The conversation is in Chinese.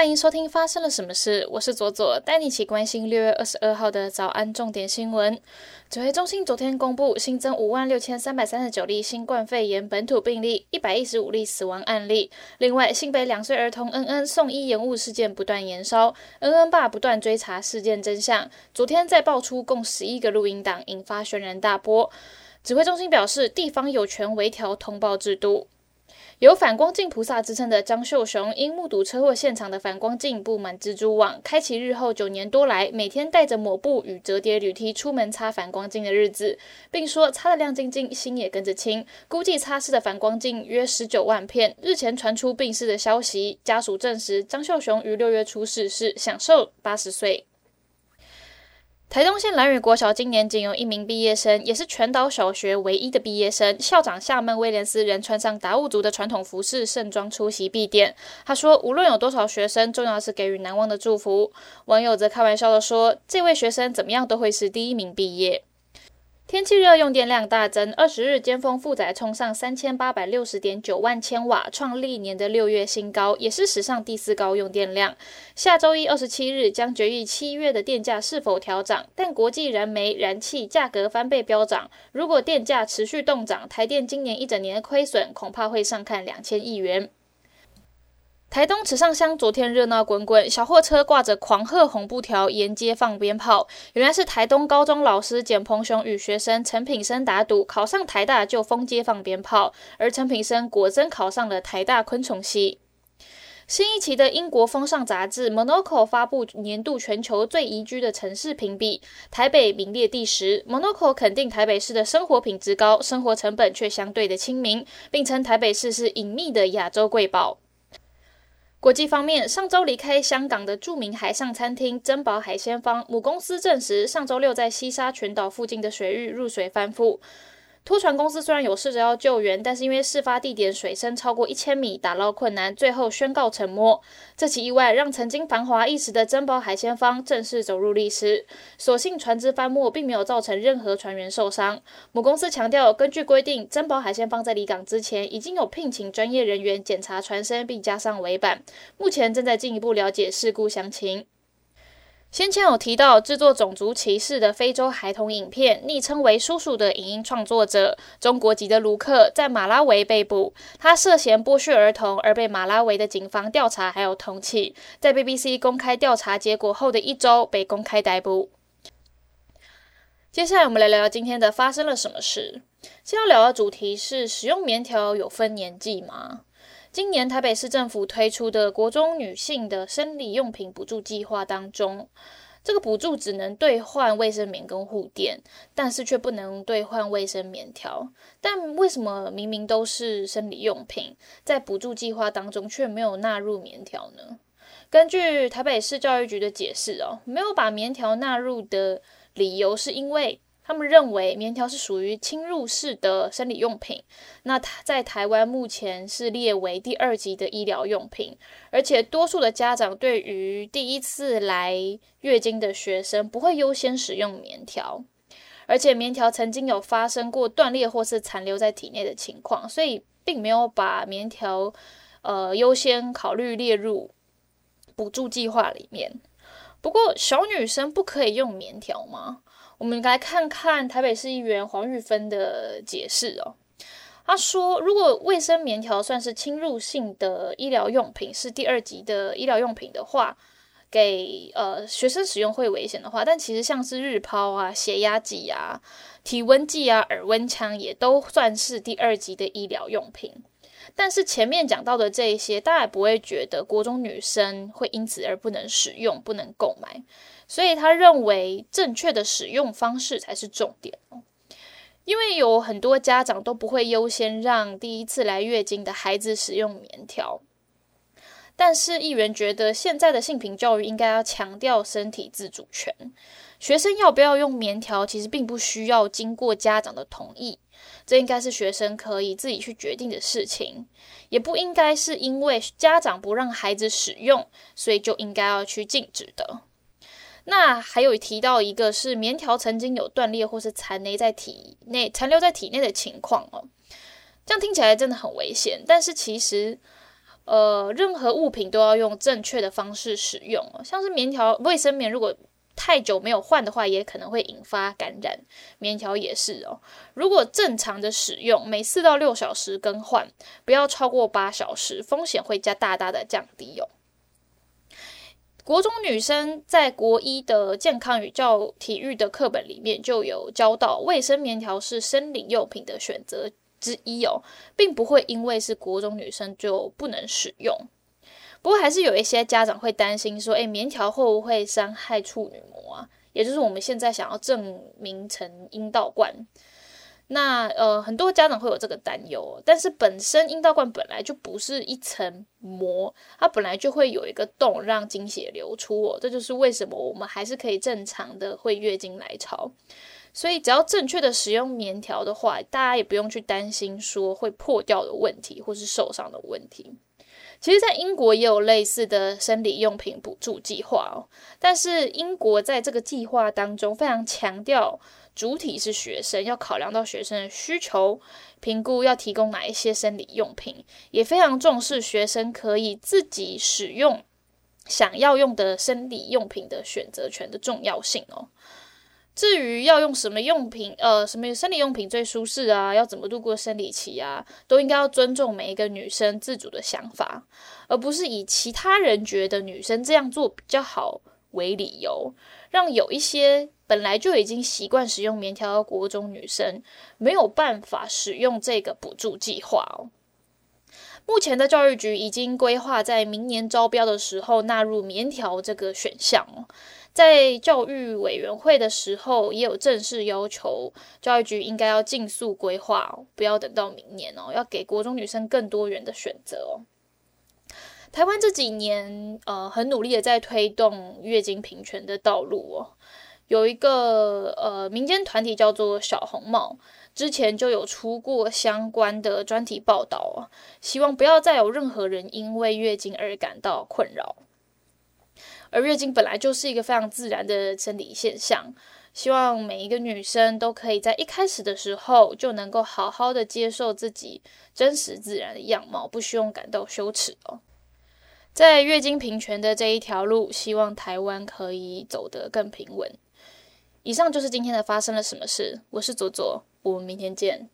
欢迎收听发生了什么事，我是左左，带你一起关心六月二十二号的早安重点新闻。指挥中心昨天公布新增五万六千三百三十九例新冠肺炎本土病例，一百一十五例死亡案例。另外，新北两岁儿童恩恩送医延误事件不断延烧，恩恩爸不断追查事件真相。昨天再爆出共十一个录音档，引发轩然大波。指挥中心表示，地方有权微调通报制度。有反光镜菩萨之称的张秀雄，因目睹车祸现场的反光镜布满蜘蛛网，开启日后九年多来每天带着抹布与折叠铝梯出门擦反光镜的日子，并说擦得亮晶晶，心也跟着清。估计擦拭的反光镜约十九万片。日前传出病逝的消息，家属证实张秀雄于六月初逝世，享寿八十岁。台东县蓝屿国小今年仅有一名毕业生，也是全岛小学唯一的毕业生。校长夏曼威廉斯人穿上达悟族的传统服饰盛装出席毕店。他说：“无论有多少学生，重要是给予难忘的祝福。”网友则开玩笑的说：“这位学生怎么样都会是第一名毕业。”天气热，用电量大增。二十日，尖峰负载冲上三千八百六十点九万千瓦，创历年的六月新高，也是史上第四高用电量。下周一，二十七日将决议七月的电价是否调涨，但国际燃煤、燃气价格翻倍飙涨，如果电价持续动涨，台电今年一整年的亏损恐怕会上看两千亿元。台东池上乡昨天热闹滚滚，小货车挂着狂贺红布条沿街放鞭炮。原来是台东高中老师简鹏雄与学生陈品生打赌，考上台大就封街放鞭炮，而陈品生果真考上了台大昆虫系。新一期的英国风尚杂志《Monaco》发布年度全球最宜居的城市评比，台北名列第十。Monaco 肯定台北市的生活品质高，生活成本却相对的亲民，并称台北市是隐秘的亚洲瑰宝。国际方面，上周离开香港的著名海上餐厅珍宝海鲜坊母公司证实，上周六在西沙群岛附近的水域入水翻覆。拖船公司虽然有试着要救援，但是因为事发地点水深超过一千米，打捞困难，最后宣告沉没。这起意外让曾经繁华一时的珍宝海鲜坊正式走入历史。所幸船只翻没，并没有造成任何船员受伤。母公司强调，根据规定，珍宝海鲜坊在离港之前已经有聘请专业人员检查船身，并加上尾板。目前正在进一步了解事故详情。先前有提到制作种族歧视的非洲孩童影片，昵称为“叔叔”的影音创作者，中国籍的卢克在马拉维被捕，他涉嫌剥削儿童而被马拉维的警方调查还有通缉，在 BBC 公开调查结果后的一周被公开逮捕。接下来我们来聊聊今天的发生了什么事。今天要聊的主题是：使用棉条有分年纪吗？今年台北市政府推出的国中女性的生理用品补助计划当中，这个补助只能兑换卫生棉跟护垫，但是却不能兑换卫生棉条。但为什么明明都是生理用品，在补助计划当中却没有纳入棉条呢？根据台北市教育局的解释哦，没有把棉条纳入的理由是因为。他们认为棉条是属于侵入式的生理用品，那它在台湾目前是列为第二级的医疗用品，而且多数的家长对于第一次来月经的学生不会优先使用棉条，而且棉条曾经有发生过断裂或是残留在体内的情况，所以并没有把棉条呃优先考虑列入补助计划里面。不过小女生不可以用棉条吗？我们来看看台北市议员黄玉芬的解释哦。他说，如果卫生棉条算是侵入性的医疗用品，是第二级的医疗用品的话，给呃学生使用会危险的话，但其实像是日抛啊、血压计啊、体温计啊、耳温枪也都算是第二级的医疗用品。但是前面讲到的这一些，大家也不会觉得国中女生会因此而不能使用、不能购买。所以他认为正确的使用方式才是重点哦，因为有很多家长都不会优先让第一次来月经的孩子使用棉条，但是议员觉得现在的性平教育应该要强调身体自主权，学生要不要用棉条其实并不需要经过家长的同意，这应该是学生可以自己去决定的事情，也不应该是因为家长不让孩子使用，所以就应该要去禁止的。那还有提到一个是棉条曾经有断裂或是残留在体内、残留在体内的情况哦，这样听起来真的很危险。但是其实，呃，任何物品都要用正确的方式使用，像是棉条、卫生棉，如果太久没有换的话，也可能会引发感染。棉条也是哦，如果正常的使用，每四到六小时更换，不要超过八小时，风险会加大大的降低哦。国中女生在国一的健康与教体育的课本里面就有教到，卫生棉条是生理用品的选择之一哦，并不会因为是国中女生就不能使用。不过还是有一些家长会担心说，诶，棉条会不会伤害处女膜啊？也就是我们现在想要证明成阴道罐。那呃，很多家长会有这个担忧，但是本身阴道罐本来就不是一层膜，它本来就会有一个洞让经血流出哦，这就是为什么我们还是可以正常的会月经来潮。所以只要正确的使用棉条的话，大家也不用去担心说会破掉的问题或是受伤的问题。其实，在英国也有类似的生理用品补助计划哦，但是英国在这个计划当中非常强调。主体是学生，要考量到学生的需求，评估要提供哪一些生理用品，也非常重视学生可以自己使用想要用的生理用品的选择权的重要性哦。至于要用什么用品，呃，什么生理用品最舒适啊，要怎么度过生理期啊，都应该要尊重每一个女生自主的想法，而不是以其他人觉得女生这样做比较好为理由，让有一些。本来就已经习惯使用棉条的国中女生没有办法使用这个补助计划哦。目前的教育局已经规划在明年招标的时候纳入棉条这个选项哦。在教育委员会的时候也有正式要求教育局应该要尽速规划，不要等到明年哦，要给国中女生更多元的选择哦。台湾这几年呃很努力的在推动月经平权的道路哦。有一个呃民间团体叫做小红帽，之前就有出过相关的专题报道啊，希望不要再有任何人因为月经而感到困扰。而月经本来就是一个非常自然的生理现象，希望每一个女生都可以在一开始的时候就能够好好的接受自己真实自然的样貌，不需要感到羞耻哦。在月经平权的这一条路，希望台湾可以走得更平稳。以上就是今天的发生了什么事。我是左左，我们明天见。